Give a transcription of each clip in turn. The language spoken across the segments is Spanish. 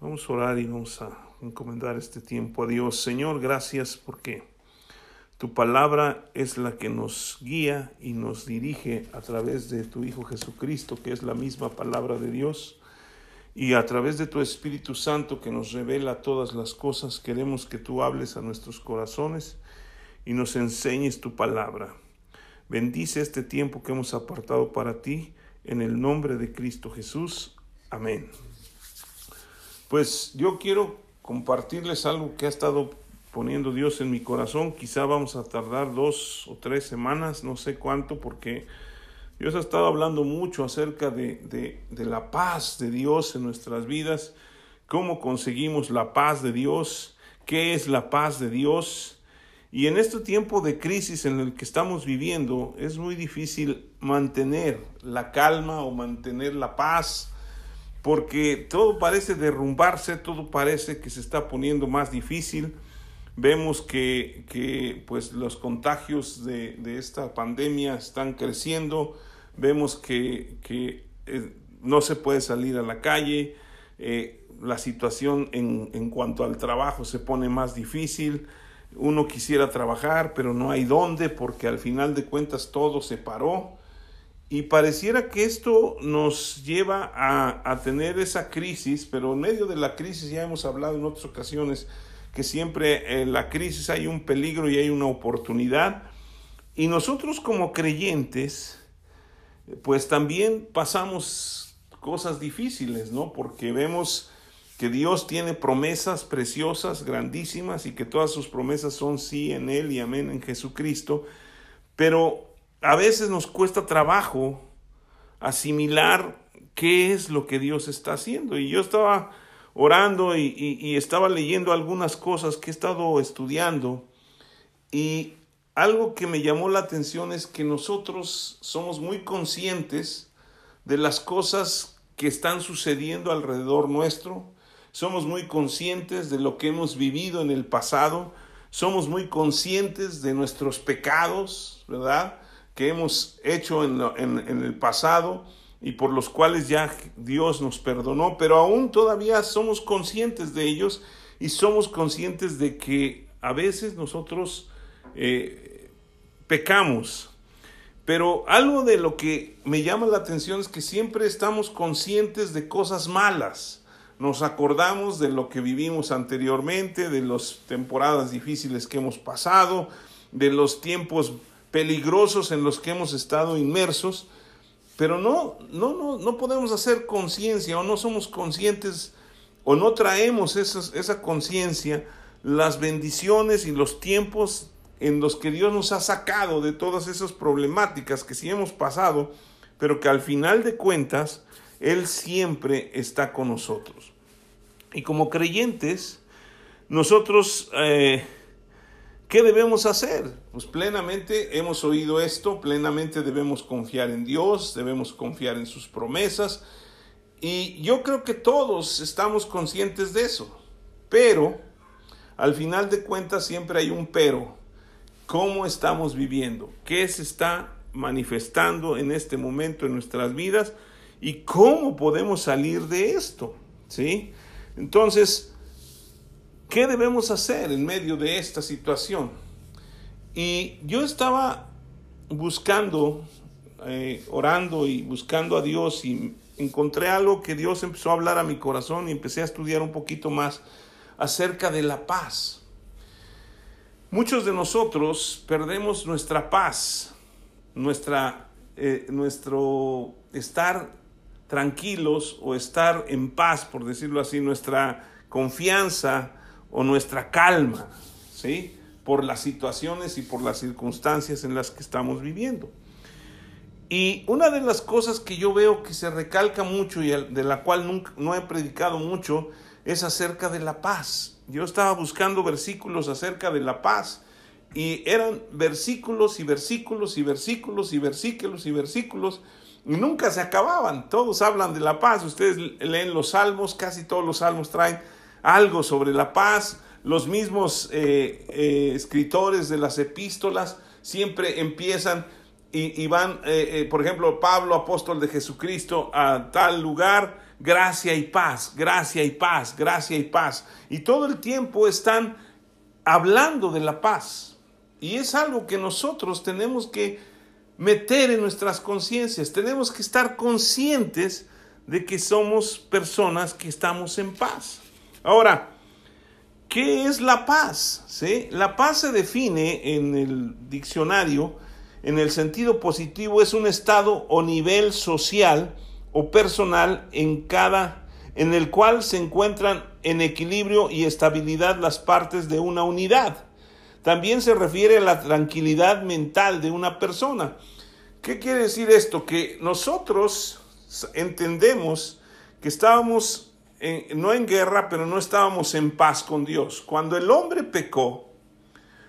Vamos a orar y vamos a encomendar este tiempo a Dios. Señor, gracias porque tu palabra es la que nos guía y nos dirige a través de tu Hijo Jesucristo, que es la misma palabra de Dios. Y a través de tu Espíritu Santo que nos revela todas las cosas, queremos que tú hables a nuestros corazones y nos enseñes tu palabra. Bendice este tiempo que hemos apartado para ti, en el nombre de Cristo Jesús. Amén. Pues yo quiero compartirles algo que ha estado poniendo Dios en mi corazón. Quizá vamos a tardar dos o tres semanas, no sé cuánto, porque Dios ha estado hablando mucho acerca de, de, la paz de Dios en nuestras vidas, cómo conseguimos la paz de Dios, qué es la paz de Dios. Y en este tiempo de crisis en el que estamos viviendo, es muy difícil mantener la calma o mantener la paz porque todo parece derrumbarse, todo parece que se está poniendo más difícil. Vemos que, que pues los contagios de, de, esta pandemia están creciendo, vemos que, que eh, no se puede salir a la calle, eh, la situación en, en cuanto al trabajo se pone más difícil, uno quisiera trabajar, pero no hay dónde porque al final de cuentas todo se paró. Y pareciera que esto nos lleva a, tener esa crisis, pero en medio de la crisis ya hemos hablado en otras ocasiones que siempre en la crisis hay un peligro y hay una oportunidad. Y nosotros como creyentes, pues también pasamos cosas difíciles, ¿no? Porque vemos que Dios tiene promesas preciosas, grandísimas, y que todas sus promesas son sí en Él y amén en Jesucristo. Pero a veces nos cuesta trabajo asimilar qué es lo que Dios está haciendo. Y yo estaba orando y, estaba leyendo algunas cosas que he estado estudiando y algo que me llamó la atención es que nosotros somos muy conscientes de las cosas que están sucediendo alrededor nuestro, somos muy conscientes de lo que hemos vivido en el pasado, somos muy conscientes de nuestros pecados, ¿verdad? Que hemos hecho en, en, el pasado y por los cuales ya Dios nos perdonó, pero aún todavía somos conscientes de ellos y somos conscientes de que a veces nosotros eh, pecamos. Pero algo de lo que me llama la atención es que siempre estamos conscientes de cosas malas. Nos acordamos de lo que vivimos anteriormente, de las temporadas difíciles que hemos pasado, de los tiempos peligrosos en los que hemos estado inmersos, pero no, no, no, no podemos hacer conciencia o no somos conscientes o no traemos esa conciencia, las bendiciones y los tiempos en los que Dios nos ha sacado de todas esas problemáticas que sí hemos pasado, pero que al final de cuentas Él siempre está con nosotros. Y como creyentes, nosotros eh, ¿Qué debemos hacer? Pues plenamente hemos oído esto, plenamente debemos confiar en Dios, debemos confiar en sus promesas y yo creo que todos estamos conscientes de eso, pero al final de cuentas siempre hay un pero. ¿Cómo estamos viviendo? ¿Qué se está manifestando en este momento en nuestras vidas? ¿Y cómo podemos salir de esto? ¿Sí? Entonces, ¿Qué debemos hacer en medio de esta situación? Y yo estaba buscando, eh, orando y buscando a Dios y encontré algo que Dios empezó a hablar a mi corazón y empecé a estudiar un poquito más acerca de la paz. Muchos de nosotros perdemos nuestra paz, nuestra, eh, nuestro estar tranquilos o estar en paz, por decirlo así, nuestra confianza, o nuestra calma, ¿sí? Por las situaciones y por las circunstancias en las que estamos viviendo. Y una de las cosas que yo veo que se recalca mucho y de la cual nunca, no he predicado mucho es acerca de la paz. Yo estaba buscando versículos acerca de la paz y eran versículos y versículos y versículos y versículos y versículos y nunca se acababan. Todos hablan de la paz. Ustedes leen los salmos, casi todos los salmos traen algo sobre la paz. Los mismos eh, eh, escritores de las epístolas siempre empiezan y, van, eh, por ejemplo, Pablo, apóstol de Jesucristo, a tal lugar, gracia y paz, gracia y paz, gracia y paz. Y todo el tiempo están hablando de la paz. Y es algo que nosotros tenemos que meter en nuestras conciencias. Tenemos que estar conscientes de que somos personas que estamos en paz. Ahora, ¿qué es la paz? La paz se define en el diccionario en el sentido positivo es un estado o nivel social o personal en cada en el cual se encuentran en equilibrio y estabilidad las partes de una unidad. También se refiere a la tranquilidad mental de una persona. ¿Qué quiere decir esto? Que nosotros entendemos que estábamos no en guerra, pero no estábamos en paz con Dios. Cuando el hombre pecó,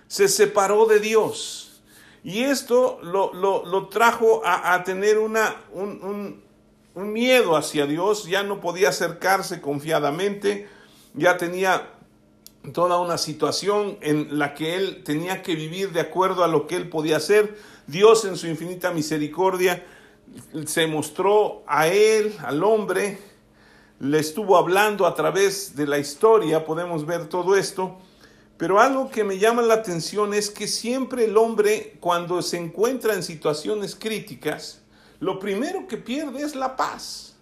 se separó de Dios. Y esto lo, trajo a, tener una, un, un miedo hacia Dios, ya no podía acercarse confiadamente, ya tenía toda una situación en la que él tenía que vivir de acuerdo a lo que él podía hacer. Dios en su infinita misericordia se mostró a él, al hombre, le estuvo hablando a través de la historia, podemos ver todo esto, pero algo que me llama la atención es que siempre el hombre cuando se encuentra en situaciones críticas, lo primero que pierde es la paz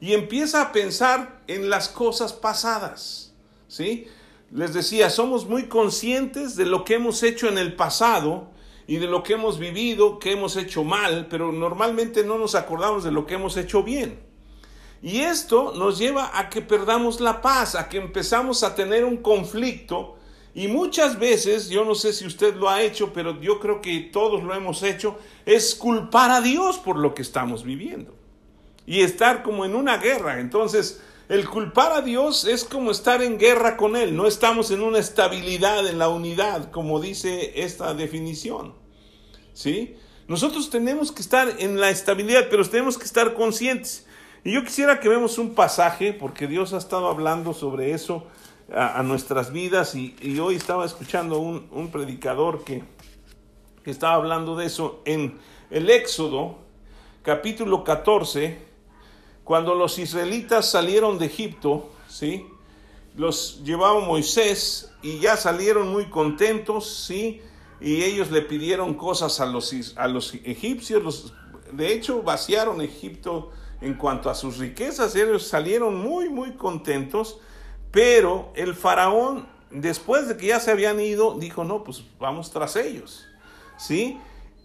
y empieza a pensar en las cosas pasadas, ¿sí? Les decía, somos muy conscientes de lo que hemos hecho en el pasado y de lo que hemos vivido, que hemos hecho mal, pero normalmente no nos acordamos de lo que hemos hecho bien. Y esto nos lleva a que perdamos la paz, a que empezamos a tener un conflicto y muchas veces, yo no sé si usted lo ha hecho, pero yo creo que todos lo hemos hecho, es culpar a Dios por lo que estamos viviendo. Y estar como en una guerra. Entonces, el culpar a Dios es como estar en guerra con Él. No estamos en una estabilidad, en la unidad, como dice esta definición. ¿Sí? Nosotros tenemos que estar en la estabilidad, pero tenemos que estar conscientes. Y yo quisiera que vemos un pasaje, porque Dios ha estado hablando sobre eso a, nuestras vidas y, hoy estaba escuchando un, un predicador que, que, estaba hablando de eso en el Éxodo capítulo 14, cuando los israelitas salieron de Egipto, ¿sí? los llevaba Moisés y ya salieron muy contentos, ¿sí? y ellos le pidieron cosas a los, a los egipcios, los, de hecho vaciaron Egipto en cuanto a sus riquezas, ellos salieron muy, muy contentos, pero el faraón, después de que ya se habían ido, dijo, no, pues vamos tras ellos. ¿Sí?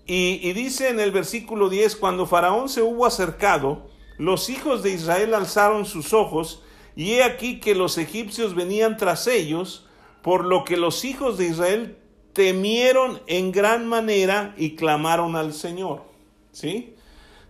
Y, dice en el versículo 10, cuando faraón se hubo acercado, los hijos de Israel alzaron sus ojos, y he aquí que los egipcios venían tras ellos, por lo que los hijos de Israel temieron en gran manera y clamaron al Señor. ¿Sí?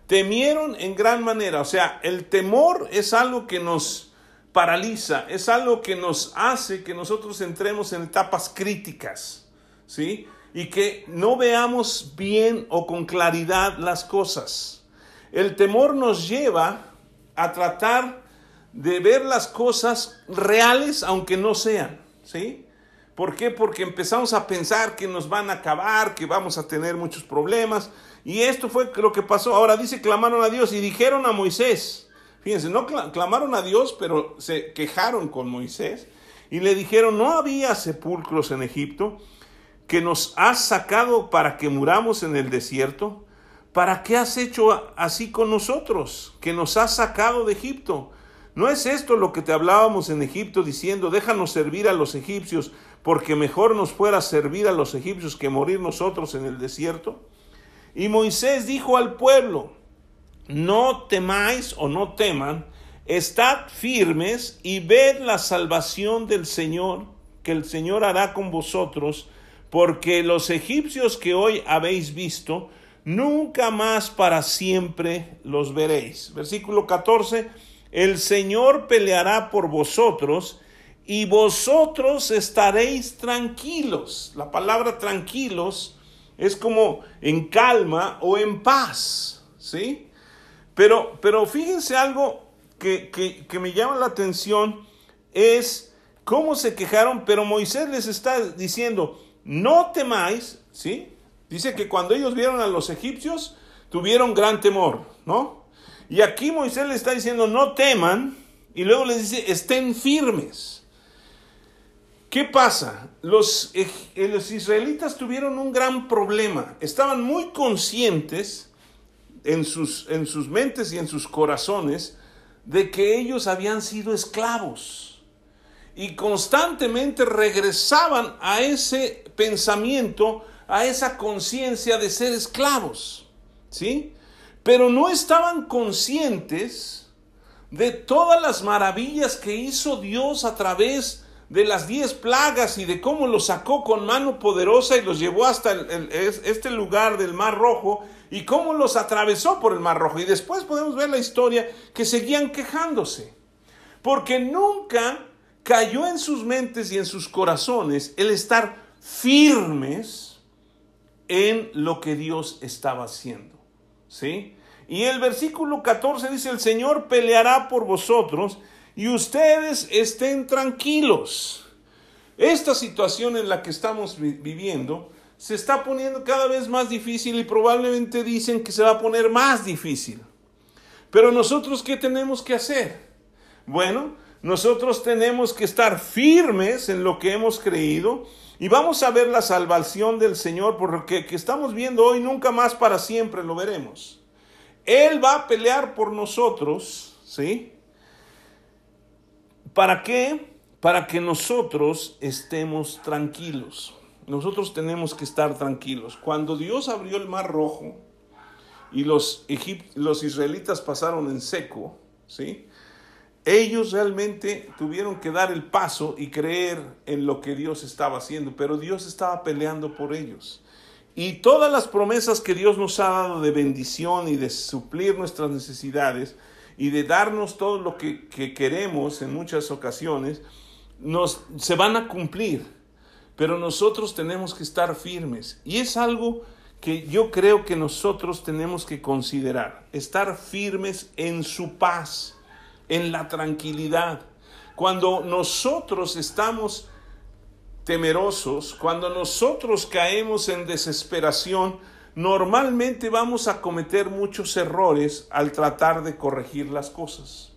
Temieron en gran manera. O sea, el temor es algo que nos paraliza, es algo que nos hace que nosotros entremos en etapas críticas, ¿sí? Y que no veamos bien o con claridad las cosas. El temor nos lleva a tratar de ver las cosas reales aunque no sean, ¿sí? ¿Por qué? Porque empezamos a pensar que nos van a acabar, que vamos a tener muchos problemas. Y esto fue lo que pasó. Ahora dice, clamaron a Dios y dijeron a Moisés, Fíjense, no clamaron a Dios, pero se quejaron con Moisés y le dijeron, no había sepulcros en Egipto, que nos has sacado para que muramos en el desierto. ¿Para qué has hecho así con nosotros, que nos has sacado de Egipto? ¿No es esto lo que te hablábamos en Egipto diciendo, déjanos servir a los egipcios, porque mejor nos fuera servir a los egipcios que morir nosotros en el desierto? Y Moisés dijo al pueblo, no temáis o no teman, estad firmes y ved la salvación del Señor, que el Señor hará con vosotros, porque los egipcios que hoy habéis visto, nunca más para siempre los veréis. Versículo 14, el Señor peleará por vosotros y vosotros estaréis tranquilos. La palabra tranquilos es como en calma o en paz, ¿sí? Pero, pero fíjense algo que, que, me llama la atención, es cómo se quejaron, pero Moisés les está diciendo, no temáis, ¿sí? Dice que cuando ellos vieron a los egipcios, tuvieron gran temor, ¿no? Y aquí Moisés les está diciendo, no teman, Y luego les dice, estén firmes. ¿Qué pasa? Los, eh, los israelitas tuvieron un gran problema. Estaban muy conscientes en sus, en sus mentes y en sus corazones de que ellos habían sido esclavos. Y constantemente regresaban a ese pensamiento, a esa conciencia de ser esclavos. ¿Sí? Pero no estaban conscientes de todas las maravillas que hizo Dios a través de las diez plagas y de cómo los sacó con mano poderosa y los llevó hasta este lugar del Mar Rojo y cómo los atravesó por el Mar Rojo. Y después podemos ver la historia que seguían quejándose, porque nunca cayó en sus mentes y en sus corazones el estar firmes en lo que Dios estaba haciendo. ¿Sí? Y el versículo 14 dice, el Señor peleará por vosotros y ustedes estén tranquilos. Esta situación en la que estamos viviendo se está poniendo cada vez más difícil y probablemente dicen que se va a poner más difícil. Pero nosotros, ¿qué tenemos que hacer? Bueno, nosotros tenemos que estar firmes en lo que hemos creído y vamos a ver la salvación del Señor, porque que estamos viendo hoy nunca más para siempre lo veremos. Él va a pelear por nosotros, ¿sí? ¿Para qué? Para que nosotros estemos tranquilos. Nosotros tenemos que estar tranquilos. Cuando Dios abrió el mar rojo y los, los israelitas pasaron en seco, ¿sí? Ellos realmente tuvieron que dar el paso y creer en lo que Dios estaba haciendo, pero Dios estaba peleando por ellos. Y todas las promesas que Dios nos ha dado de bendición y de suplir nuestras necesidades, y de darnos todo lo que, queremos en muchas ocasiones, nos, se van a cumplir. Pero nosotros tenemos que estar firmes. Y es algo que yo creo que nosotros tenemos que considerar. Estar firmes en su paz, en la tranquilidad. Cuando nosotros estamos temerosos, cuando nosotros caemos en desesperación, normalmente vamos a cometer muchos errores al tratar de corregir las cosas.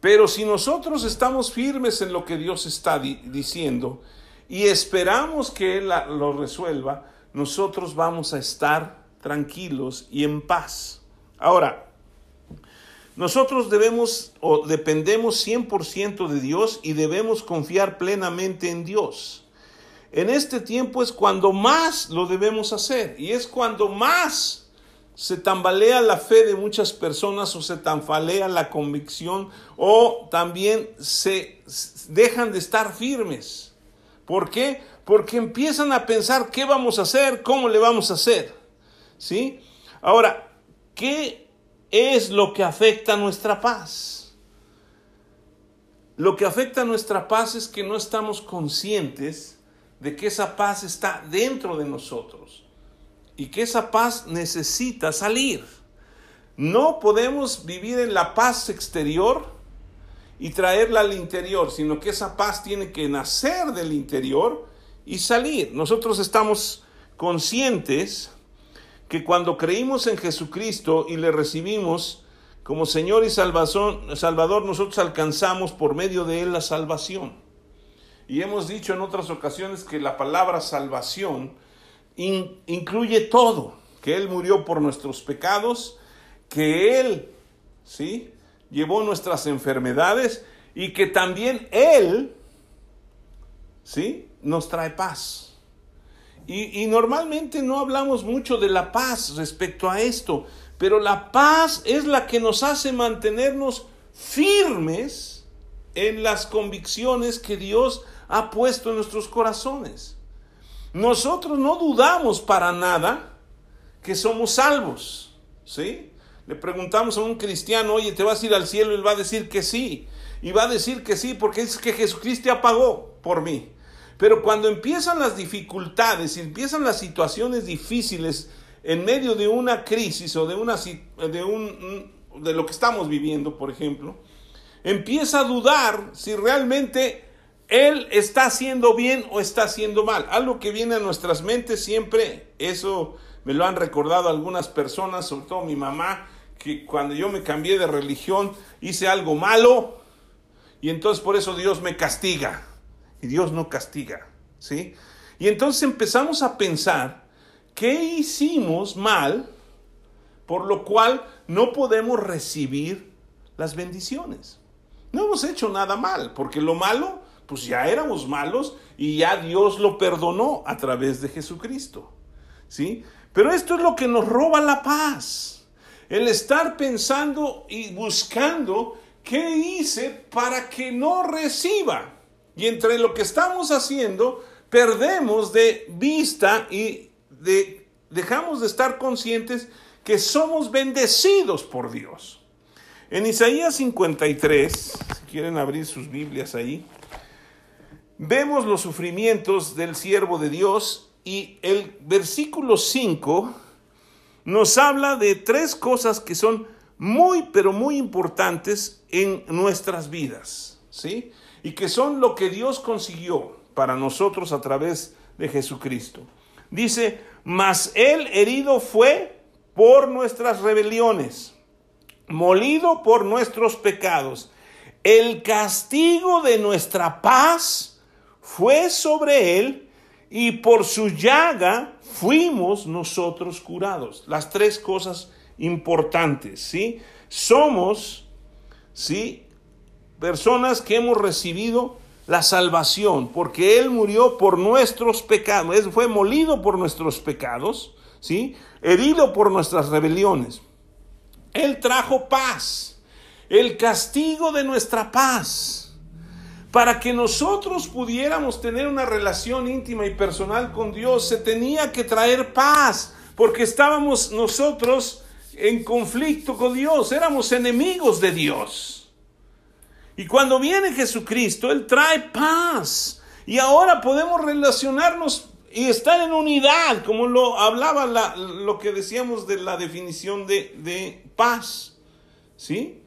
Pero si nosotros estamos firmes en lo que Dios está diciendo y esperamos que Él lo resuelva, nosotros vamos a estar tranquilos y en paz. Ahora, nosotros debemos o dependemos 100% de Dios y debemos confiar plenamente en Dios. En este tiempo es cuando más lo debemos hacer y es cuando más se tambalea la fe de muchas personas o se tambalea la convicción o también se dejan de estar firmes. ¿Por qué? Porque empiezan a pensar qué vamos a hacer, cómo le vamos a hacer. ¿Sí? Ahora, ¿qué es lo que afecta nuestra paz? Lo que afecta nuestra paz es que no estamos conscientes de que esa paz está dentro de nosotros y que esa paz necesita salir. No podemos vivir en la paz exterior y traerla al interior, sino que esa paz tiene que nacer del interior y salir. Nosotros estamos conscientes que cuando creímos en Jesucristo y le recibimos como Señor y Salvador, nosotros alcanzamos por medio de Él la salvación. Y hemos dicho en otras ocasiones que la palabra salvación incluye todo, que Él murió por nuestros pecados, que Él, ¿sí? Llevó nuestras enfermedades y que también Él, ¿sí? Nos trae paz. Y, normalmente no hablamos mucho de la paz respecto a esto, pero la paz es la que nos hace mantenernos firmes en las convicciones que Dios ha puesto en nuestros corazones. Nosotros no dudamos para nada que somos salvos, ¿sí? Le preguntamos a un cristiano, oye, ¿te vas a ir al cielo? Él va a decir que sí. Y va a decir que sí porque es que Jesucristo ya pagó por mí. Pero cuando empiezan las dificultades y empiezan las situaciones difíciles en medio de una crisis o de, una, de, un, de lo que estamos viviendo, por ejemplo, empieza a dudar si realmente él está haciendo bien o está haciendo mal. Algo que viene a nuestras mentes siempre, eso me lo han recordado algunas personas, sobre todo mi mamá, que cuando yo me cambié de religión hice algo malo y entonces por eso Dios me castiga. Y Dios no castiga, ¿sí? Y entonces empezamos a pensar, ¿qué hicimos mal por lo cual no podemos recibir las bendiciones? No hemos hecho nada mal, porque lo malo, pues ya éramos malos y ya Dios lo perdonó a través de Jesucristo, ¿sí? Pero esto es lo que nos roba la paz. El estar pensando y buscando qué hice para que no reciba. Y entre lo que estamos haciendo, perdemos de vista y de, dejamos de estar conscientes que somos bendecidos por Dios. En Isaías 53, si quieren abrir sus Biblias ahí, vemos los sufrimientos del siervo de Dios y el versículo 5 nos habla de tres cosas que son muy, pero muy importantes en nuestras vidas, ¿sí? Y que son lo que Dios consiguió para nosotros a través de Jesucristo. Dice, mas él herido fue por nuestras rebeliones, molido por nuestros pecados. El castigo de nuestra paz fue sobre él y por su llaga fuimos nosotros curados. Las tres cosas importantes, ¿sí? Somos, ¿sí? Personas que hemos recibido la salvación, porque Él murió por nuestros pecados, Él fue molido por nuestros pecados, ¿sí? Herido por nuestras rebeliones. Él trajo paz, el castigo de nuestra paz para que nosotros pudiéramos tener una relación íntima y personal con Dios, se tenía que traer paz, porque estábamos nosotros en conflicto con Dios, éramos enemigos de Dios. Y cuando viene Jesucristo, Él trae paz. Y ahora podemos relacionarnos y estar en unidad, como lo hablaba lo que decíamos de la definición de, de paz. ¿Sí?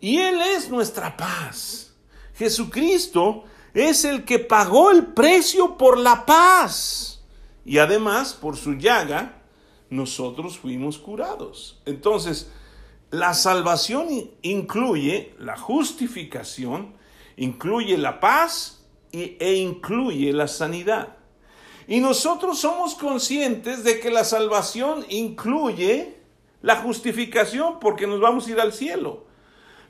Y Él es nuestra paz. Jesucristo es el que pagó el precio por la paz. Y además, por su llaga, nosotros fuimos curados. Entonces, la salvación incluye la justificación, incluye la paz e incluye la sanidad. Y nosotros somos conscientes de que la salvación incluye la justificación porque nos vamos a ir al cielo.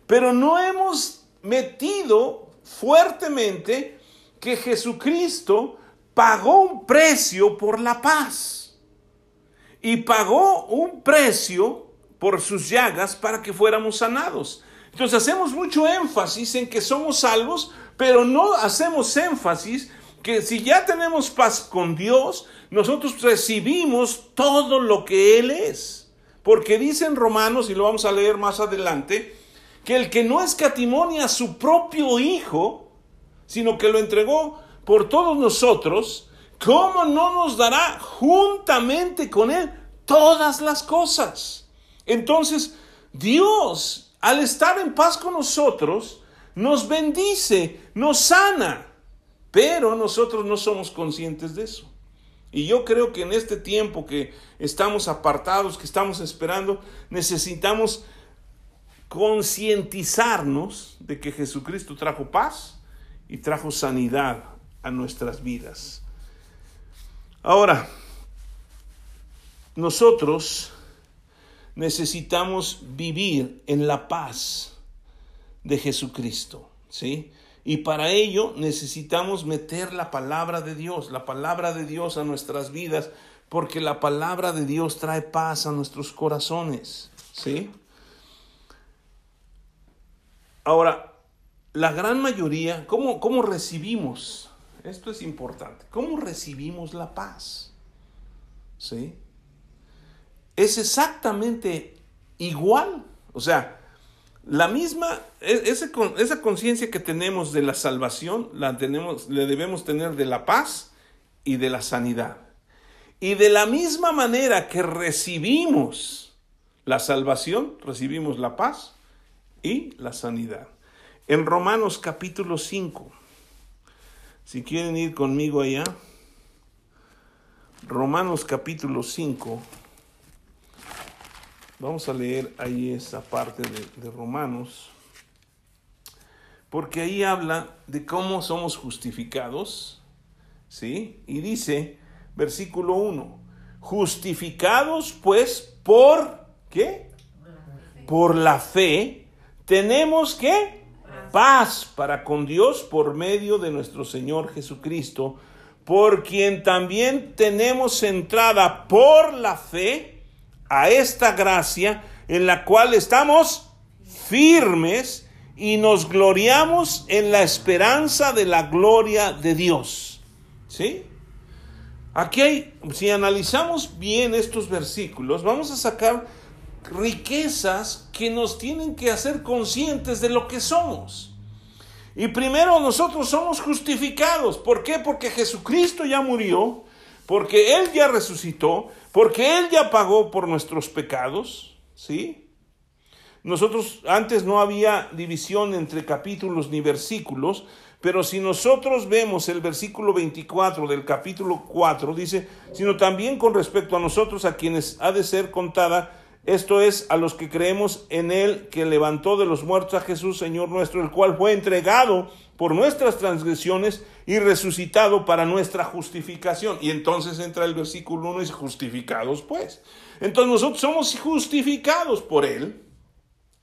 Pero no hemos metido fuertemente que Jesucristo pagó un precio por la paz y pagó un precio por sus llagas para que fuéramos sanados. Entonces hacemos mucho énfasis en que somos salvos, pero no hacemos énfasis que si ya tenemos paz con Dios, nosotros recibimos todo lo que Él es. Porque dicen Romanos, y lo vamos a leer más adelante, que el que no escatimonia a su propio Hijo, sino que lo entregó por todos nosotros, ¿cómo no nos dará juntamente con Él todas las cosas? Entonces, Dios, al estar en paz con nosotros, nos bendice, nos sana, pero nosotros no somos conscientes de eso. Y yo creo que en este tiempo que estamos apartados, que estamos esperando, necesitamos concientizarnos de que Jesucristo trajo paz y trajo sanidad a nuestras vidas. Ahora, nosotros necesitamos vivir en la paz de Jesucristo, ¿sí? Y para ello necesitamos meter la palabra de Dios, la palabra de Dios a nuestras vidas, porque la palabra de Dios trae paz a nuestros corazones, ¿sí? Ahora, la gran mayoría, ¿cómo, ¿cómo recibimos? Esto es importante. ¿Cómo recibimos la paz? ¿Sí? Es exactamente igual. O sea, la misma, e, esa, conciencia que tenemos de la salvación, la tenemos, le debemos tener de la paz y de la sanidad. Y de la misma manera que recibimos la salvación, recibimos la paz y la sanidad. En Romanos capítulo 5, si quieren ir conmigo allá, Romanos capítulo 5, vamos a leer ahí esa parte de, de Romanos, porque ahí habla de cómo somos justificados, ¿sí? Y dice, versículo 1, justificados pues por, ¿qué? Por la fe, tenemos que paz para con Dios por medio de nuestro Señor Jesucristo, por quien también tenemos entrada por la fe a esta gracia en la cual estamos firmes y nos gloriamos en la esperanza de la gloria de Dios. ¿Sí? Aquí hay, si analizamos bien estos versículos, vamos a sacar riquezas que nos tienen que hacer conscientes de lo que somos. Y primero nosotros somos justificados. ¿Por qué? Porque Jesucristo ya murió, porque Él ya resucitó, porque Él ya pagó por nuestros pecados. ¿Sí? Nosotros antes no había división entre capítulos ni versículos, pero si nosotros vemos el versículo 24 del capítulo 4, dice, sino también con respecto a nosotros a quienes ha de ser contada, esto es, a los que creemos en Él que levantó de los muertos a Jesús, Señor nuestro, el cual fue entregado por nuestras transgresiones y resucitado para nuestra justificación. Y entonces entra el versículo 1 y justificados pues. Entonces nosotros somos justificados por Él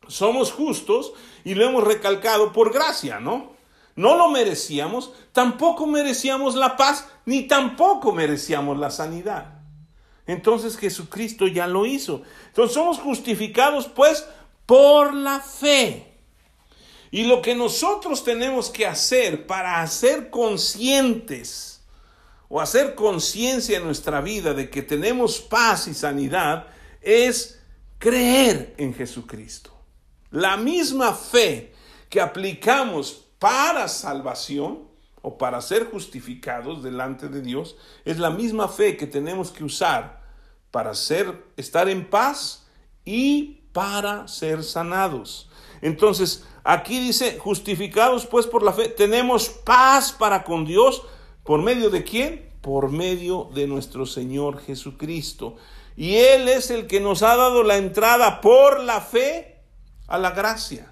somos justos y lo hemos recalcado por gracia, ¿no? No lo merecíamos, tampoco merecíamos la paz, ni tampoco merecíamos la sanidad. Entonces Jesucristo ya lo hizo. Entonces somos justificados pues por la fe. Y lo que nosotros tenemos que hacer para hacer conscientes o hacer conciencia en nuestra vida de que tenemos paz y sanidad es creer en Jesucristo. La misma fe que aplicamos para salvación o para ser justificados delante de Dios es la misma fe que tenemos que usar para ser estar en paz y para ser sanados. Entonces, aquí dice, justificados pues por la fe, tenemos paz para con Dios por medio de quién? Por medio de nuestro Señor Jesucristo. Y Él es el que nos ha dado la entrada por la fe a la gracia.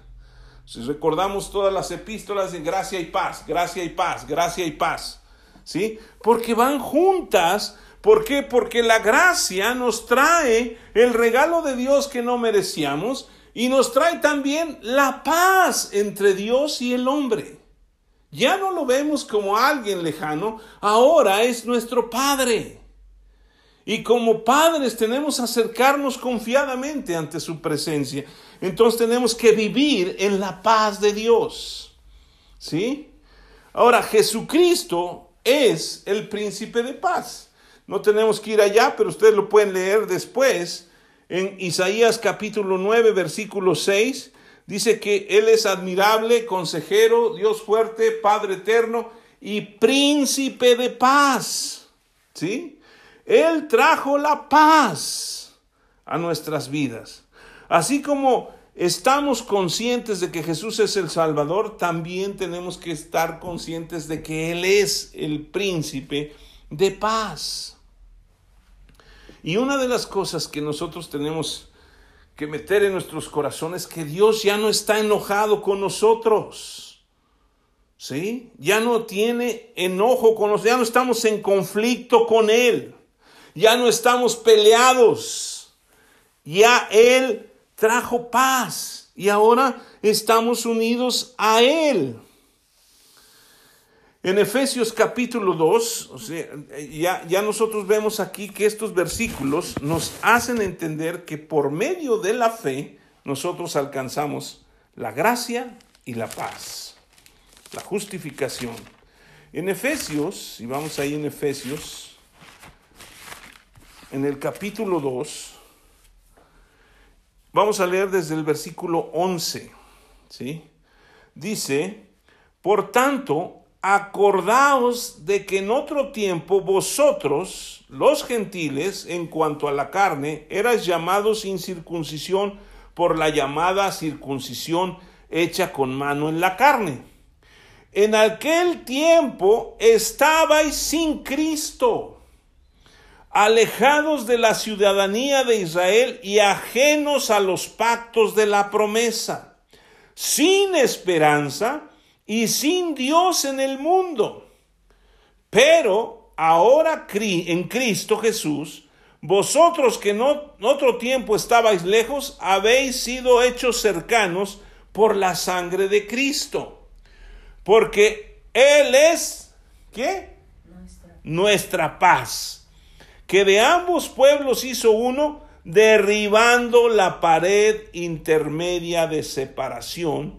Si recordamos todas las epístolas de gracia y paz, gracia y paz, gracia y paz, ¿sí? Porque van juntas. ¿Por qué? Porque la gracia nos trae el regalo de Dios que no merecíamos y nos trae también la paz entre Dios y el hombre. Ya no lo vemos como alguien lejano, ahora es nuestro Padre. Y como padres tenemos que acercarnos confiadamente ante su presencia. Entonces tenemos que vivir en la paz de Dios. ¿Sí? Ahora, Jesucristo es el príncipe de paz. No tenemos que ir allá, pero ustedes lo pueden leer después. En Isaías capítulo 9, versículo 6, dice que Él es admirable, consejero, Dios fuerte, Padre eterno y príncipe de paz. ¿Sí? Él trajo la paz a nuestras vidas. Así como estamos conscientes de que Jesús es el Salvador, también tenemos que estar conscientes de que Él es el príncipe de paz. Y una de las cosas que nosotros tenemos que meter en nuestros corazones es que Dios ya no está enojado con nosotros. ¿Sí? Ya no tiene enojo con nosotros, ya no estamos en conflicto con Él ya no estamos peleados, ya Él trajo paz y ahora estamos unidos a Él. En Efesios capítulo 2, o sea, ya, ya nosotros vemos aquí que estos versículos nos hacen entender que por medio de la fe nosotros alcanzamos la gracia y la paz, la justificación. En Efesios, y vamos ahí en Efesios, en el capítulo 2, vamos a leer desde el versículo 11, ¿sí? Dice, por tanto, acordaos de que en otro tiempo vosotros, los gentiles, en cuanto a la carne, eras llamados sin circuncisión por la llamada circuncisión hecha con mano en la carne. En aquel tiempo estabais sin Cristo alejados de la ciudadanía de Israel y ajenos a los pactos de la promesa, sin esperanza y sin Dios en el mundo. Pero ahora en Cristo Jesús, vosotros que en otro tiempo estabais lejos, habéis sido hechos cercanos por la sangre de Cristo. Porque Él es, ¿qué? Nuestra paz. Que de ambos pueblos hizo uno, derribando la pared intermedia de separación,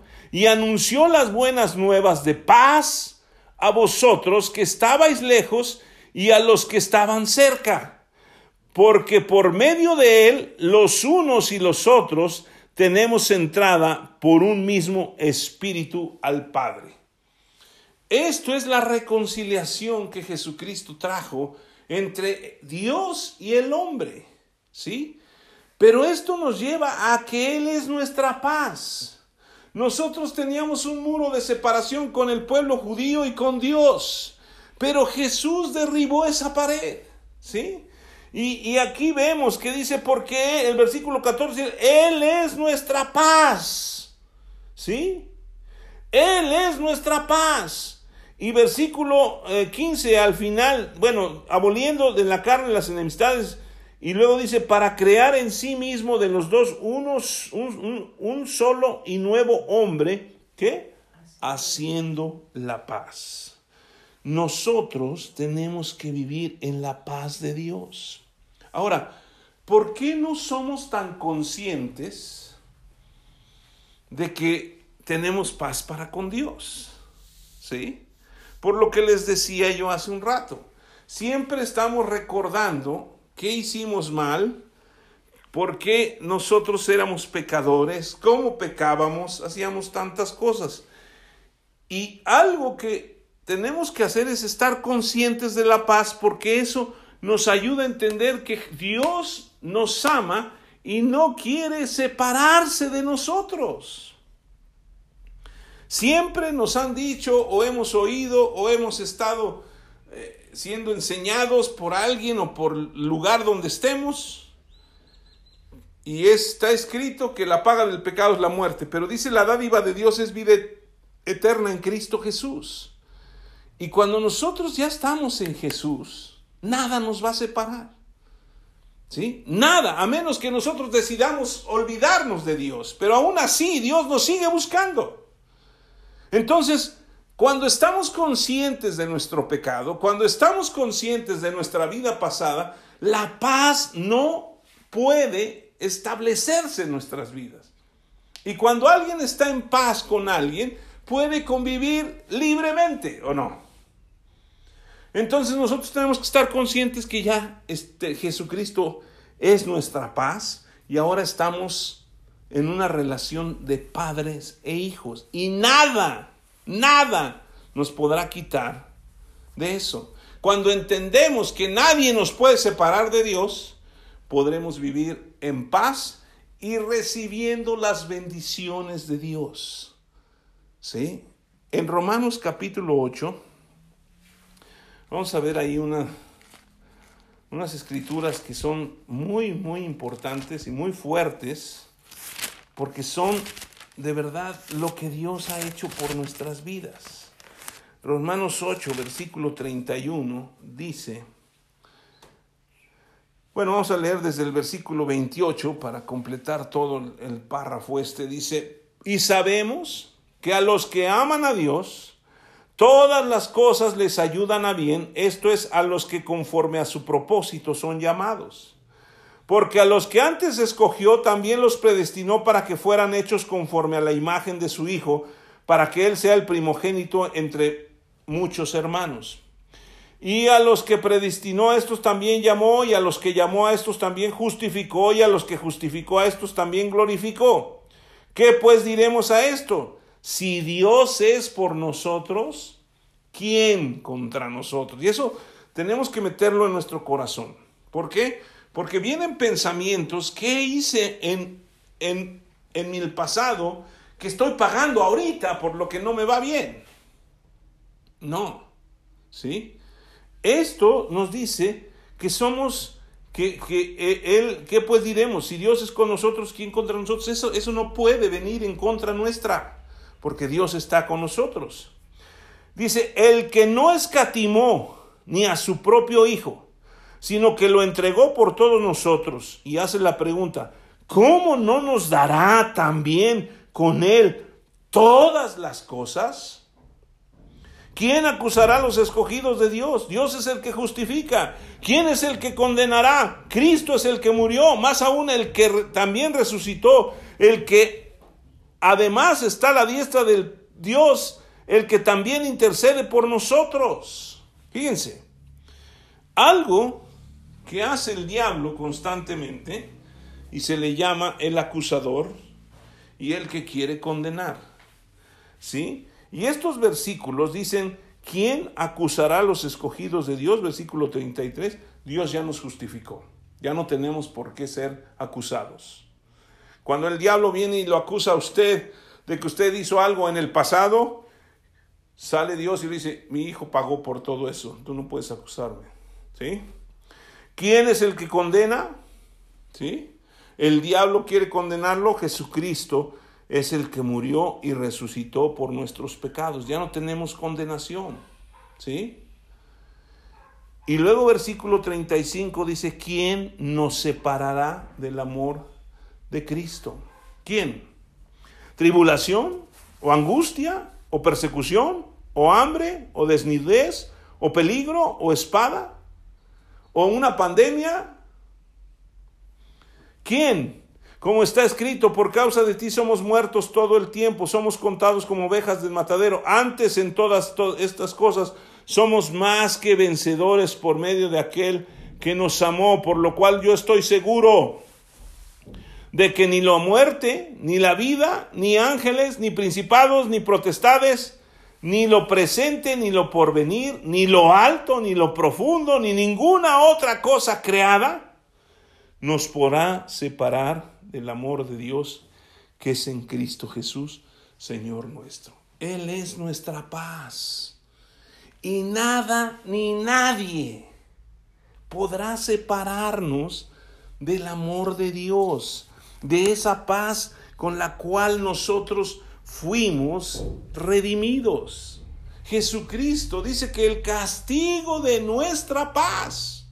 y anunció las buenas nuevas de paz a vosotros que estabais lejos y a los que estaban cerca porque por medio de él los unos y los otros tenemos entrada por un mismo espíritu al Padre. Esto es la reconciliación que Jesucristo trajo entre Dios y el hombre, ¿sí? Pero esto nos lleva a que Él es nuestra paz. Nosotros teníamos un muro de separación con el pueblo judío y con Dios, pero Jesús derribó esa pared, ¿sí? Y, aquí vemos que dice, porque el versículo 14, Él es nuestra paz. ¿Sí? Él es nuestra paz. Y versículo 15 eh, al final, bueno, aboliendo de la carne las enemistades, y luego dice, para crear en sí mismo de los dos unos, un, un solo y nuevo hombre, ¿qué? Haciendo la paz. Nosotros tenemos que vivir en la paz de Dios. Ahora, ¿por qué no somos tan conscientes de que tenemos paz para con Dios? ¿Sí? Por lo que les decía yo hace un rato, siempre estamos recordando qué hicimos mal, por qué nosotros éramos pecadores, cómo pecábamos, hacíamos tantas cosas. Y algo que tenemos que hacer es estar conscientes de la paz porque eso nos ayuda a entender que Dios nos ama y no quiere separarse de nosotros. Siempre nos han dicho o hemos oído o hemos estado eh, siendo enseñados por alguien o por lugar donde estemos. Y está escrito que la paga del pecado es la muerte, pero dice la dádiva de Dios es vida eterna en Cristo Jesús. Y cuando nosotros ya estamos en Jesús, nada nos va a separar. ¿Sí? Nada, a menos que nosotros decidamos olvidarnos de Dios. Pero aún así, Dios nos sigue buscando. Entonces, cuando estamos conscientes de nuestro pecado, cuando estamos conscientes de nuestra vida pasada, la paz no puede establecerse en nuestras vidas. Y cuando alguien está en paz con alguien, puede convivir libremente, ¿o no? Entonces nosotros tenemos que estar conscientes que ya este, Jesucristo es nuestra paz y ahora estamos en una relación de padres e hijos. Y nada, nada nos podrá quitar de eso. Cuando entendemos que nadie nos puede separar de Dios, podremos vivir en paz y recibiendo las bendiciones de Dios. ¿Sí? En Romanos capítulo 8, Vamos a ver ahí una, unas escrituras que son muy, muy importantes y muy fuertes, porque son de verdad lo que Dios ha hecho por nuestras vidas. Romanos 8, versículo 31 dice, bueno, vamos a leer desde el versículo 28 para completar todo el párrafo este. Dice, y sabemos que a los que aman a Dios, Todas las cosas les ayudan a bien, esto es a los que conforme a su propósito son llamados. Porque a los que antes escogió también los predestinó para que fueran hechos conforme a la imagen de su Hijo, para que Él sea el primogénito entre muchos hermanos. Y a los que predestinó a estos también llamó, y a los que llamó a estos también justificó, y a los que justificó a estos también glorificó. ¿Qué pues diremos a esto? Si Dios es por nosotros, ¿quién contra nosotros? Y eso tenemos que meterlo en nuestro corazón. ¿Por qué? Porque vienen pensamientos, ¿qué hice en, en, en el pasado que estoy pagando ahorita por lo que no me va bien? No, ¿sí? Esto nos dice que somos, que, que eh, él, ¿qué pues diremos? Si Dios es con nosotros, ¿quién contra nosotros? Eso, eso no puede venir en contra nuestra, porque Dios está con nosotros. Dice, el que no escatimó ni a su propio Hijo, sino que lo entregó por todos nosotros. Y hace la pregunta, ¿cómo no nos dará también con Él todas las cosas? ¿Quién acusará a los escogidos de Dios? Dios es el que justifica. ¿Quién es el que condenará? Cristo es el que murió, más aún el que también resucitó, el que además está a la diestra del Dios, el que también intercede por nosotros. Fíjense, algo que hace el diablo constantemente y se le llama el acusador y el que quiere condenar. ¿Sí? Y estos versículos dicen, ¿quién acusará a los escogidos de Dios? Versículo 33, Dios ya nos justificó. Ya no tenemos por qué ser acusados. Cuando el diablo viene y lo acusa a usted de que usted hizo algo en el pasado, sale Dios y le dice, mi hijo pagó por todo eso, tú no puedes acusarme. ¿Sí? ¿Quién es el que condena? ¿Sí? El diablo quiere condenarlo, Jesucristo es el que murió y resucitó por nuestros pecados. Ya no tenemos condenación. ¿Sí? Y luego versículo 35 dice, ¿quién nos separará del amor de Cristo? ¿Quién? ¿Tribulación? ¿O angustia? ¿O persecución? ¿O hambre? ¿O desnudez? ¿O peligro? ¿O espada? ¿O una pandemia? ¿Quién? Como está escrito, por causa de ti somos muertos todo el tiempo, somos contados como ovejas del matadero. Antes en todas, estas cosas somos más que vencedores por medio de aquel que nos amó, por lo cual yo estoy seguro de que ni la muerte, ni la vida, ni ángeles, ni principados, ni protestades, ni lo presente, ni lo porvenir, ni lo alto, ni lo profundo, ni ninguna otra cosa creada, nos podrá separar del amor de Dios que es en Cristo Jesús, Señor nuestro. Él es nuestra paz. Y nada ni nadie podrá separarnos del amor de Dios, de esa paz con la cual nosotros fuimos redimidos. Jesucristo dice que el castigo de nuestra paz,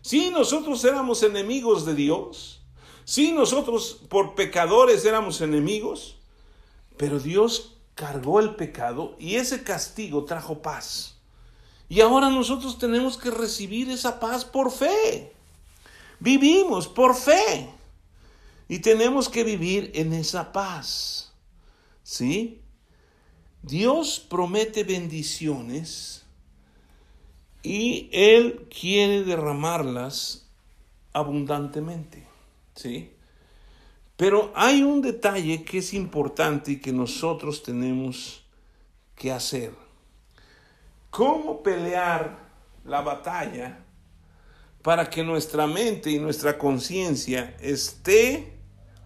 si nosotros éramos enemigos de Dios, Sí, nosotros por pecadores éramos enemigos, pero Dios cargó el pecado y ese castigo trajo paz. Y ahora nosotros tenemos que recibir esa paz por fe. Vivimos por fe. Y tenemos que vivir en esa paz. ¿Sí? Dios promete bendiciones y Él quiere derramarlas abundantemente. ¿sí? Pero hay un detalle que es importante y que nosotros tenemos que hacer. ¿Cómo pelear la batalla para que nuestra mente y nuestra conciencia esté,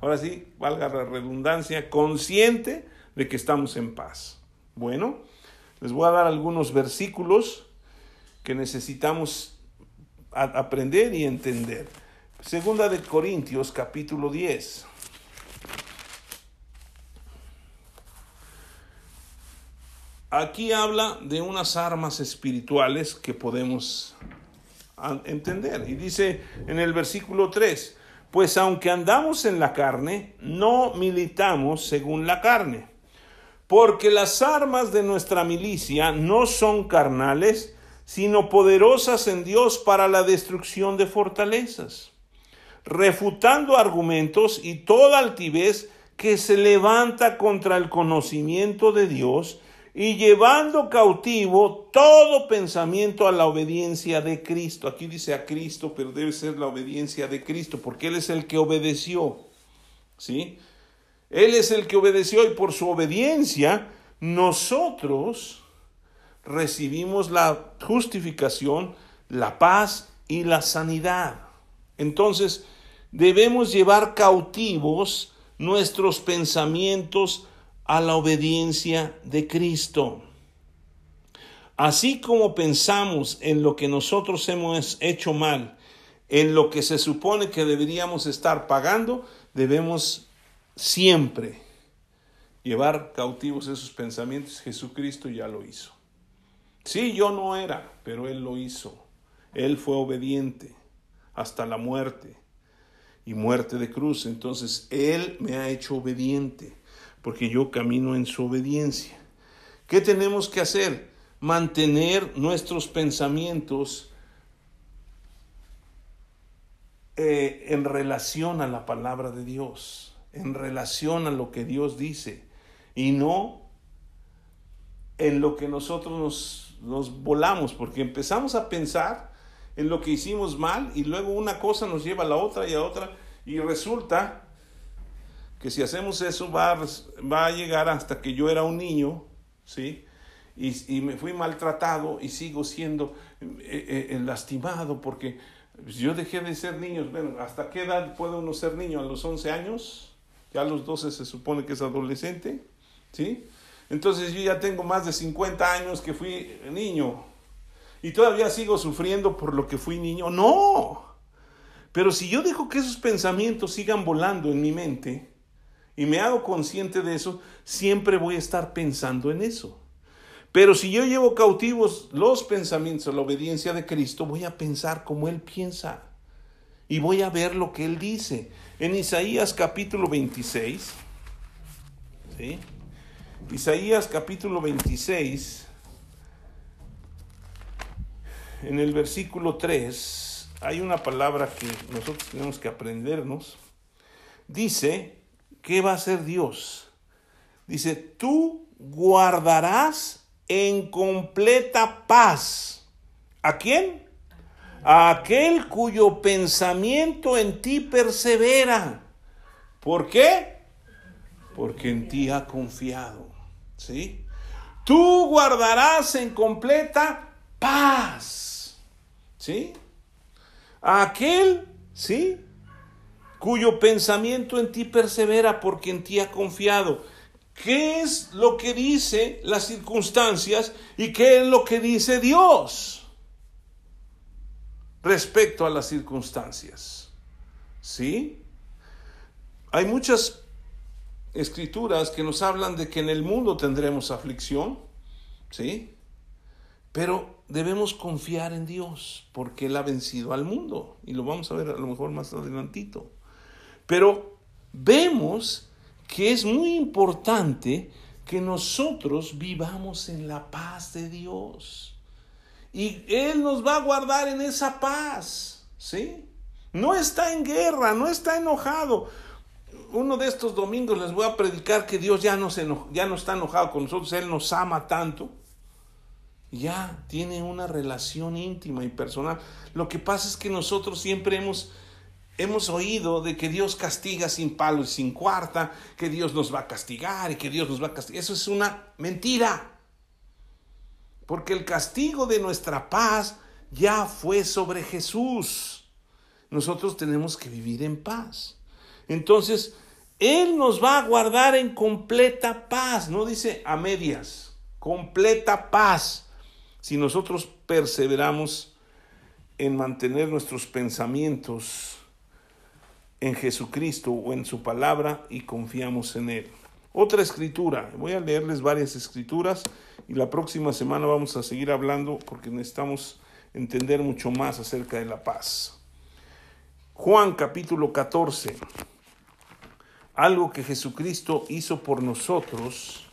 ahora sí, valga la redundancia, consciente de que estamos en paz? Bueno, les voy a dar algunos versículos que necesitamos aprender y entender. Segunda de Corintios capítulo 10. Aquí habla de unas armas espirituales que podemos entender. Y dice en el versículo 3, pues aunque andamos en la carne, no militamos según la carne, porque las armas de nuestra milicia no son carnales, sino poderosas en Dios para la destrucción de fortalezas refutando argumentos y toda altivez que se levanta contra el conocimiento de Dios y llevando cautivo todo pensamiento a la obediencia de Cristo. Aquí dice a Cristo, pero debe ser la obediencia de Cristo, porque Él es el que obedeció. ¿Sí? Él es el que obedeció y por su obediencia nosotros recibimos la justificación, la paz y la sanidad. Entonces, debemos llevar cautivos nuestros pensamientos a la obediencia de Cristo. Así como pensamos en lo que nosotros hemos hecho mal, en lo que se supone que deberíamos estar pagando, debemos siempre llevar cautivos esos pensamientos. Jesucristo ya lo hizo. Sí, yo no era, pero Él lo hizo. Él fue obediente hasta la muerte y muerte de cruz. Entonces, Él me ha hecho obediente porque yo camino en su obediencia. ¿Qué tenemos que hacer? mantener nuestros pensamientos eh, en relación a la palabra de Dios, en relación a lo que Dios dice, y no en lo que nosotros nos, nos volamos, porque empezamos a pensar en lo que hicimos mal y luego una cosa nos lleva a la otra y a otra, y resulta que si hacemos eso va, va a llegar hasta que yo era un niño, ¿sí? y, me fui maltratado y sigo siendo eh, eh, lastimado porque yo dejé de ser niño. Bueno, ¿hasta qué edad puede uno ser niño? ¿A los 11 años? Ya a los 12 se supone que es adolescente, ¿sí? Entonces yo ya tengo más de 50 años que fui niño y todavía sigo sufriendo por lo que fui niño. No, pero si yo dejo que esos pensamientos sigan volando en mi mente y me hago consciente de eso, siempre voy a estar pensando en eso. Pero si yo llevo cautivos los pensamientos a la obediencia de Cristo, voy a pensar como Él piensa y voy a ver lo que Él dice. En Isaías capítulo 26, ¿sí? Isaías capítulo 26, en el versículo 3, hay una palabra que nosotros tenemos que aprendernos. Dice, ¿qué va a hacer Dios? Dice, tú guardarás en completa paz. ¿A quién? Aquel cuyo pensamiento en ti persevera. ¿Por qué? Porque en ti ha confiado. ¿Sí? Tú guardarás en completa paz. ¿Sí? A aquel, ¿sí? Cuyo pensamiento en ti persevera porque en ti ha confiado qué es lo que dice las circunstancias y qué es lo que dice Dios respecto a las circunstancias. ¿Sí? Hay muchas escrituras que nos hablan de que en el mundo tendremos aflicción, ¿sí? Pero debemos confiar en Dios porque Él ha vencido al mundo y lo vamos a ver a lo mejor más adelantito. Pero vemos que es muy importante que nosotros vivamos en la paz de Dios. Y Él nos va a guardar en esa paz, ¿sí? No está en guerra, no está enojado. Uno de estos domingos les voy a predicar que Dios ya no, se ya no está enojado con nosotros, Él nos ama tanto. Ya tiene una relación íntima y personal. Lo que pasa es que nosotros siempre hemos Hemos oído de que Dios castiga sin palo y sin cuarta, que Dios nos va a castigar y que Dios nos va a castigar. Eso es una mentira. Porque el castigo de nuestra paz ya fue sobre Jesús. Nosotros tenemos que vivir en paz. Entonces, Él nos va a guardar en completa paz. No dice a medias, completa paz. Si nosotros perseveramos en mantener nuestros pensamientos en Jesucristo o en su palabra y confiamos en Él. Otra escritura, voy a leerles varias escrituras y la próxima semana vamos a seguir hablando porque necesitamos entender mucho más acerca de la paz. Juan capítulo 14, algo que Jesucristo hizo por nosotros,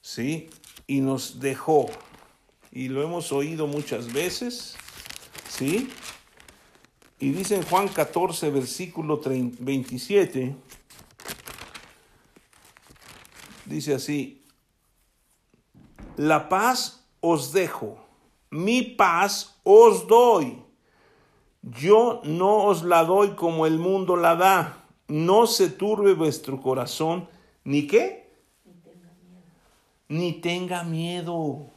¿sí? Y nos dejó. Y lo hemos oído muchas veces, ¿sí? Y dice en Juan 14, versículo 27, dice así, la paz os dejo, mi paz os doy. Yo no os la doy como el mundo la da. No se turbe vuestro corazón, ni qué? Ni tenga miedo.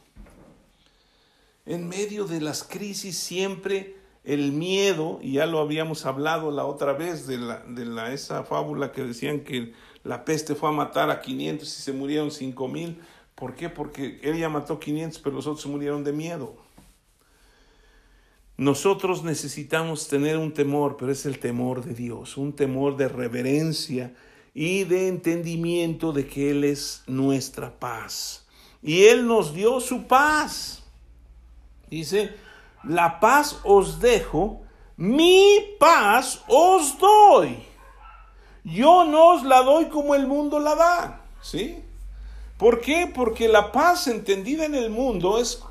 En medio de las crisis siempre el miedo, y ya lo habíamos hablado la otra vez de, la, de la, esa fábula que decían que la peste fue a matar a 500 y se murieron 5 mil. ¿Por qué? Porque él ya mató 500, pero los otros se murieron de miedo. Nosotros necesitamos tener un temor, pero es el temor de Dios, un temor de reverencia y de entendimiento de que Él es nuestra paz. Y Él nos dio su paz. Dice, la paz os dejo, mi paz os doy. Yo no os la doy como el mundo la da. ¿Sí? ¿Por qué? Porque la paz entendida en el mundo es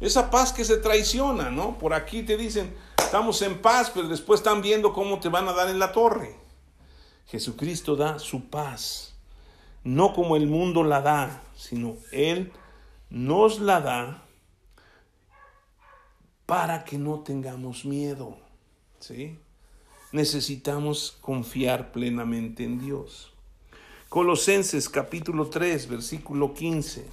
esa paz que se traiciona, ¿no? Por aquí te dicen, estamos en paz, pero después están viendo cómo te van a dar en la torre. Jesucristo da su paz, no como el mundo la da, sino Él nos la da para que no tengamos miedo, ¿sí? Necesitamos confiar plenamente en Dios. Colosenses capítulo 3, versículo 15.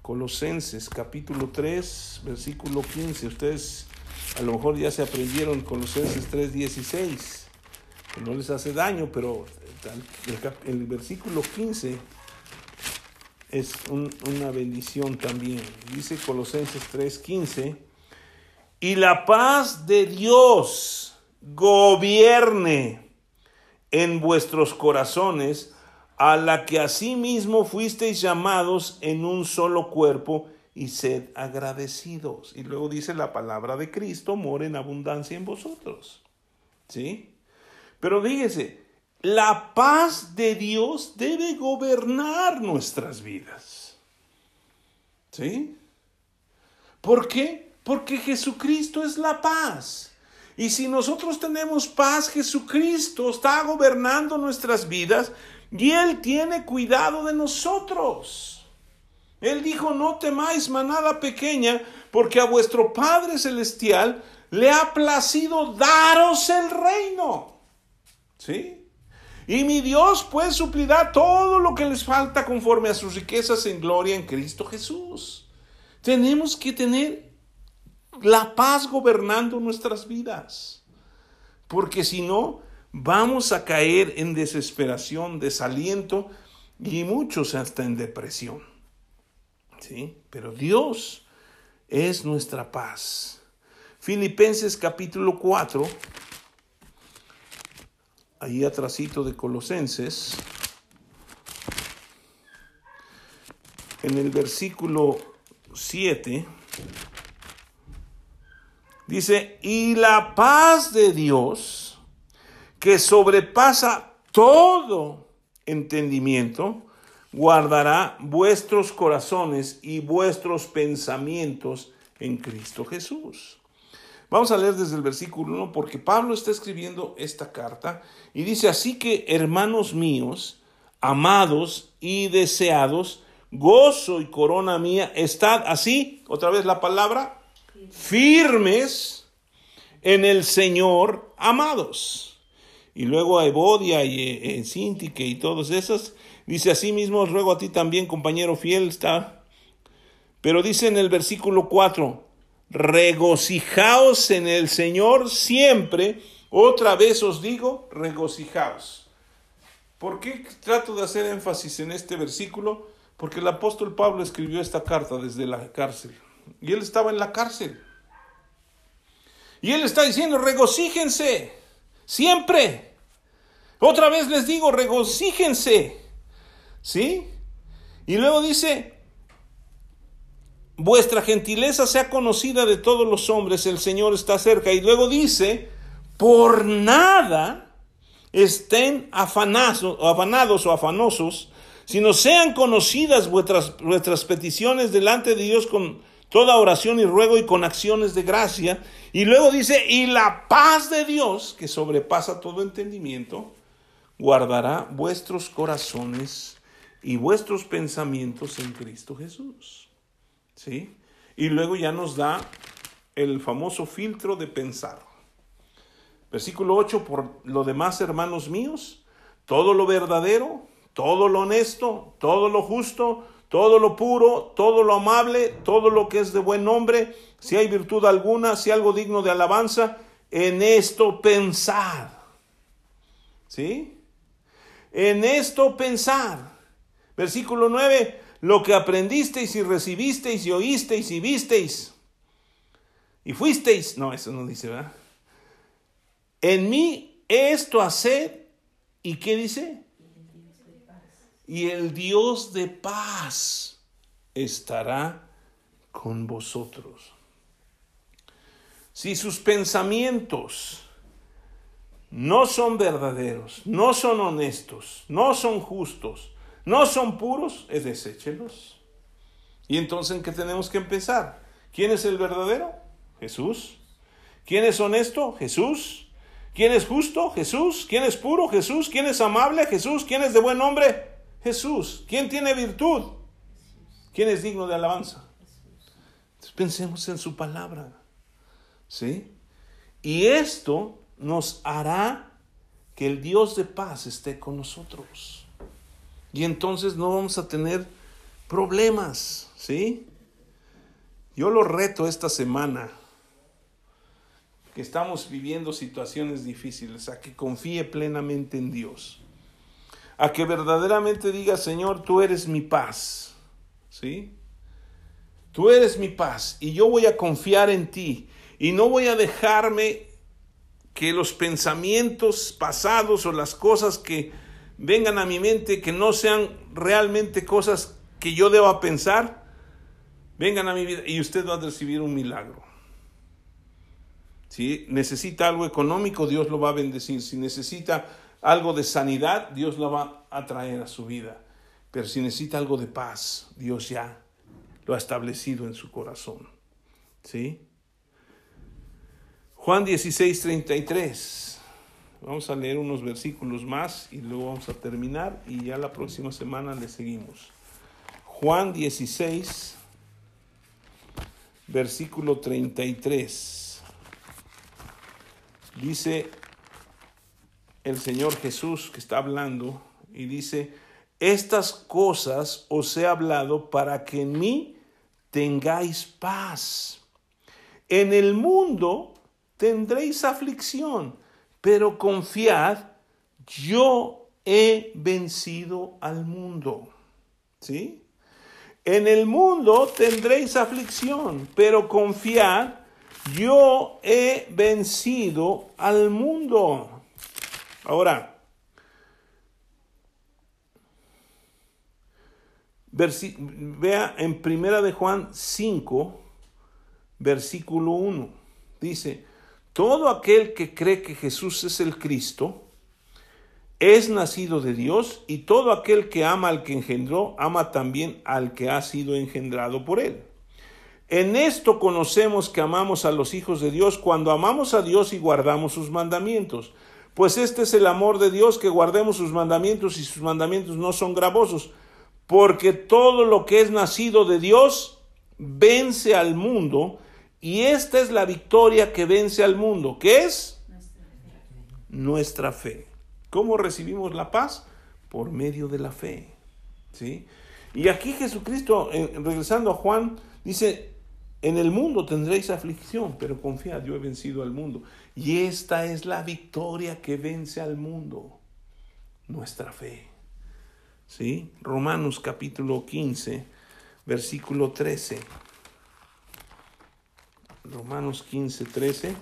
Colosenses capítulo 3, versículo 15. Ustedes a lo mejor ya se aprendieron Colosenses 3, 16, que no les hace daño, pero el, el versículo 15 es un, una bendición también. Dice Colosenses 3, 15, y la paz de Dios gobierne en vuestros corazones a la que asimismo fuisteis llamados en un solo cuerpo y sed agradecidos. Y luego dice la palabra de Cristo, mora en abundancia en vosotros. ¿Sí? Pero fíjese, la paz de Dios debe gobernar nuestras vidas. ¿Sí? ¿Por qué? Porque Jesucristo es la paz. Y si nosotros tenemos paz, Jesucristo está gobernando nuestras vidas y Él tiene cuidado de nosotros. Él dijo, no temáis manada pequeña, porque a vuestro Padre Celestial le ha placido daros el reino. ¿Sí? Y mi Dios pues suplirá todo lo que les falta conforme a sus riquezas en gloria en Cristo Jesús. Tenemos que tener la paz gobernando nuestras vidas. Porque si no, vamos a caer en desesperación, desaliento y muchos hasta en depresión. ¿Sí? Pero Dios es nuestra paz. Filipenses capítulo 4, ahí atrásito de Colosenses, en el versículo 7, dice, y la paz de Dios, que sobrepasa todo entendimiento, guardará vuestros corazones y vuestros pensamientos en Cristo Jesús. Vamos a leer desde el versículo 1 porque Pablo está escribiendo esta carta y dice, así que hermanos míos, amados y deseados, gozo y corona mía, estad así, otra vez la palabra, firmes en el Señor, amados. Y luego a Evodia y eh, eh Sintique y todos esos. Dice, así mismo ruego a ti también, compañero fiel, está. Pero dice en el versículo 4, regocijaos en el Señor siempre. Otra vez os digo, regocijaos. ¿Por qué trato de hacer énfasis en este versículo? Porque el apóstol Pablo escribió esta carta desde la cárcel. Y él estaba en la cárcel. Y él está diciendo, regocíjense. Siempre. Otra vez les digo, regocíjense. ¿Sí? Y luego dice, vuestra gentileza sea conocida de todos los hombres, el Señor está cerca. Y luego dice, por nada estén afanados, o afanosos, sino sean conocidas vuestras, vuestras peticiones delante de Dios con toda oración y ruego y con acciones de gracia. Y luego dice, y la paz de Dios, que sobrepasa todo entendimiento, guardará vuestros corazones y vuestros pensamientos en Cristo Jesús. ¿Sí? Y luego ya nos da el famoso filtro de pensar. Versículo 8, por lo demás, hermanos míos, todo lo verdadero, todo lo honesto, todo lo justo, todo lo puro, todo lo amable, todo lo que es de buen nombre, si hay virtud alguna, si algo digno de alabanza, en esto pensar. ¿Sí? En esto pensar. Versículo 9, lo que aprendisteis y recibisteis y oísteis y visteis y fuisteis, no, eso no dice, ¿verdad? En mí esto hacer, ¿y qué dice? Y el Dios de paz estará con vosotros. Si sus pensamientos no son verdaderos, no son honestos, no son justos, no son puros, es deséchelos. Y entonces, ¿en qué tenemos que empezar? ¿Quién es el verdadero? Jesús. ¿Quién es honesto? Jesús. ¿Quién es justo? Jesús. ¿Quién es puro? Jesús. ¿Quién es amable? Jesús. ¿Quién es de buen nombre? Jesús. ¿Quién tiene virtud? ¿Quién es digno de alabanza? Entonces pensemos en su palabra. ¿Sí? Y esto nos hará que el Dios de paz esté con nosotros. Y entonces no vamos a tener problemas, ¿sí? Yo lo reto esta semana, que estamos viviendo situaciones difíciles, a que confíe plenamente en Dios, a que verdaderamente diga, Señor, tú eres mi paz, ¿sí? Tú eres mi paz y yo voy a confiar en ti y no voy a dejarme que los pensamientos pasados o las cosas que vengan a mi mente que no sean realmente cosas que yo deba pensar, vengan a mi vida y usted va a recibir un milagro. Si necesita algo económico, Dios lo va a bendecir. Si necesita algo de sanidad, Dios lo va a traer a su vida. Pero si necesita algo de paz, Dios ya lo ha establecido en su corazón. ¿Sí? Juan 16, 33. Vamos a leer unos versículos más y luego vamos a terminar y ya la próxima semana le seguimos. Juan 16, versículo 33. Dice el Señor Jesús que está hablando y dice, estas cosas os he hablado para que en mí tengáis paz. En el mundo tendréis aflicción pero confiad, yo he vencido al mundo. ¿Sí? En el mundo tendréis aflicción, pero confiad, yo he vencido al mundo. Ahora, vea en Primera de Juan 5, versículo 1. Dice, todo aquel que cree que Jesús es el Cristo es nacido de Dios y todo aquel que ama al que engendró, ama también al que ha sido engendrado por él. En esto conocemos que amamos a los hijos de Dios cuando amamos a Dios y guardamos sus mandamientos. Pues este es el amor de Dios, que guardemos sus mandamientos y sus mandamientos no son gravosos, porque todo lo que es nacido de Dios vence al mundo y esta es la victoria que vence al mundo. ¿Qué es? Nuestra fe. ¿Cómo recibimos la paz? Por medio de la fe. ¿Sí? Y aquí Jesucristo, regresando a Juan, dice, en el mundo tendréis aflicción, pero confiad, yo he vencido al mundo. Y esta es la victoria que vence al mundo, nuestra fe. ¿Sí? Romanos capítulo 15, versículo 13. Romanos 15, 13.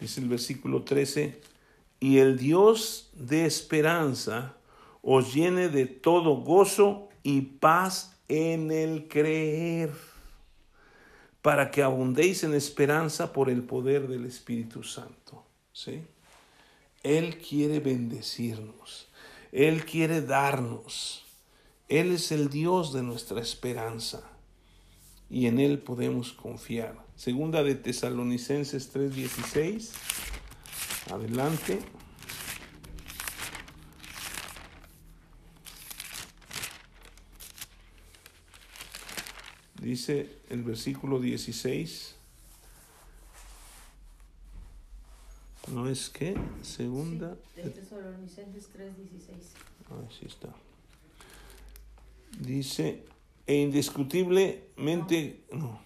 Dice el versículo 13, y el Dios de esperanza os llene de todo gozo y paz en el creer, para que abundéis en esperanza por el poder del Espíritu Santo. ¿Sí? Él quiere bendecirnos. Él quiere darnos. Él es el Dios de nuestra esperanza y en Él podemos confiar. Segunda de Tesalonicenses 3:16. Adelante. Dice el versículo 16. No es que, segunda. Sí, de Tesalonicenses 3:16. Así está. Dice, e indiscutiblemente. No.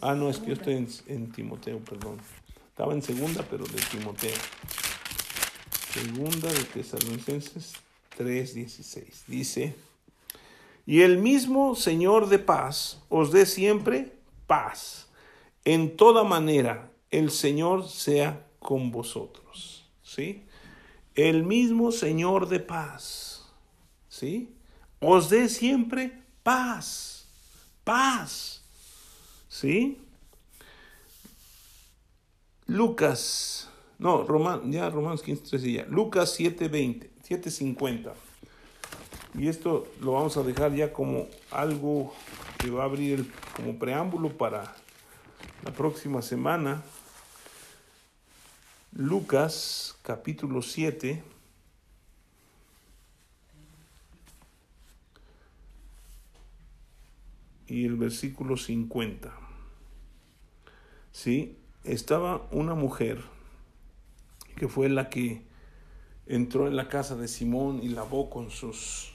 Ah, no, es que yo estoy en, en Timoteo, perdón. Estaba en segunda, pero de Timoteo. Segunda de Tesalonicenses 3:16. Dice, y el mismo Señor de paz os dé siempre paz. En toda manera, el Señor sea con vosotros. ¿Sí? El mismo Señor de paz. ¿Sí? Os dé siempre paz. Paz. ¿Sí? Lucas, no, Roman, ya Romanos 15, 13 ya. Lucas 7:20, 7:50. Y esto lo vamos a dejar ya como algo que va a abrir como preámbulo para la próxima semana. Lucas capítulo 7. Y el versículo 50. ¿sí? Estaba una mujer que fue la que entró en la casa de Simón y lavó con sus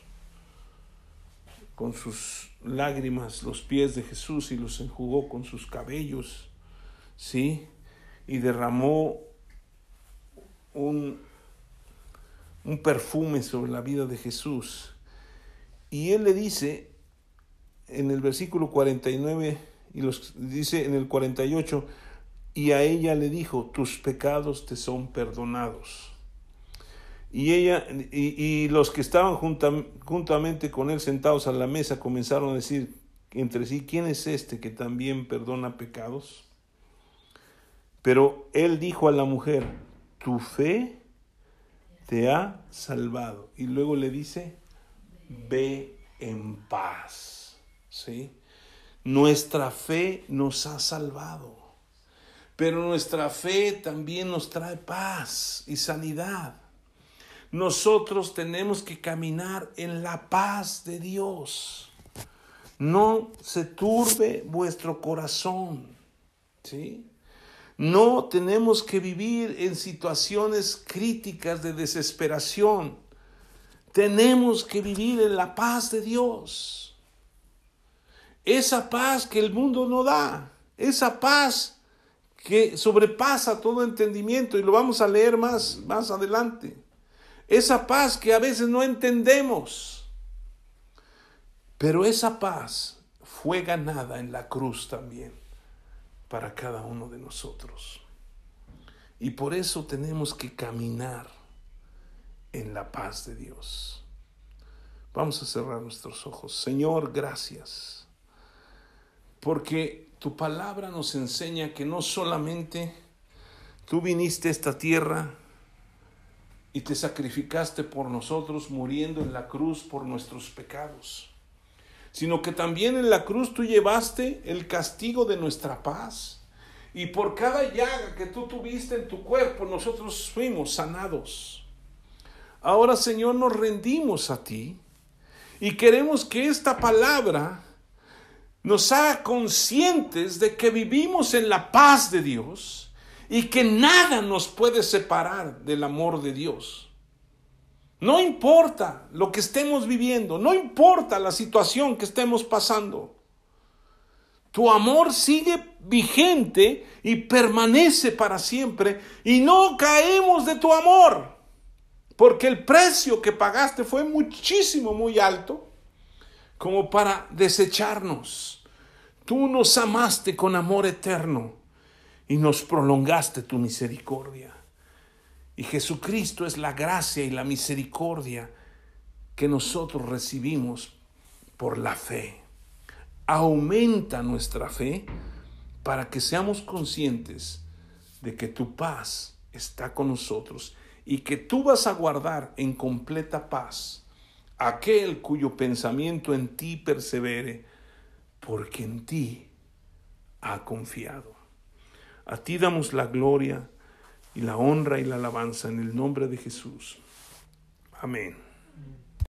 con sus lágrimas los pies de Jesús y los enjugó con sus cabellos, ¿sí? Y derramó un, un perfume sobre la vida de Jesús. Y él le dice en el versículo 49 y los dice en el 48 y a ella le dijo tus pecados te son perdonados y ella y, y los que estaban junta- juntamente con él sentados a la mesa comenzaron a decir entre sí quién es este que también perdona pecados pero él dijo a la mujer tu fe te ha salvado y luego le dice ve en paz sí nuestra fe nos ha salvado, pero nuestra fe también nos trae paz y sanidad. Nosotros tenemos que caminar en la paz de Dios. No se turbe vuestro corazón, ¿sí? No tenemos que vivir en situaciones críticas de desesperación. Tenemos que vivir en la paz de Dios esa paz que el mundo no da, esa paz que sobrepasa todo entendimiento y lo vamos a leer más más adelante. Esa paz que a veces no entendemos. Pero esa paz fue ganada en la cruz también para cada uno de nosotros. Y por eso tenemos que caminar en la paz de Dios. Vamos a cerrar nuestros ojos. Señor, gracias porque tu palabra nos enseña que no solamente tú viniste a esta tierra y te sacrificaste por nosotros muriendo en la cruz por nuestros pecados, sino que también en la cruz tú llevaste el castigo de nuestra paz. Y por cada llaga que tú tuviste en tu cuerpo, nosotros fuimos sanados. Ahora, Señor, nos rendimos a ti y queremos que esta palabra nos haga conscientes de que vivimos en la paz de Dios y que nada nos puede separar del amor de Dios. No importa lo que estemos viviendo, no importa la situación que estemos pasando. Tu amor sigue vigente y permanece para siempre y no caemos de tu amor, porque el precio que pagaste fue muchísimo, muy alto, como para desecharnos. Tú nos amaste con amor eterno y nos prolongaste tu misericordia. Y Jesucristo es la gracia y la misericordia que nosotros recibimos por la fe. Aumenta nuestra fe para que seamos conscientes de que tu paz está con nosotros y que tú vas a guardar en completa paz aquel cuyo pensamiento en ti persevere, porque en ti ha confiado. A ti damos la gloria y la honra y la alabanza en el nombre de Jesús. Amén.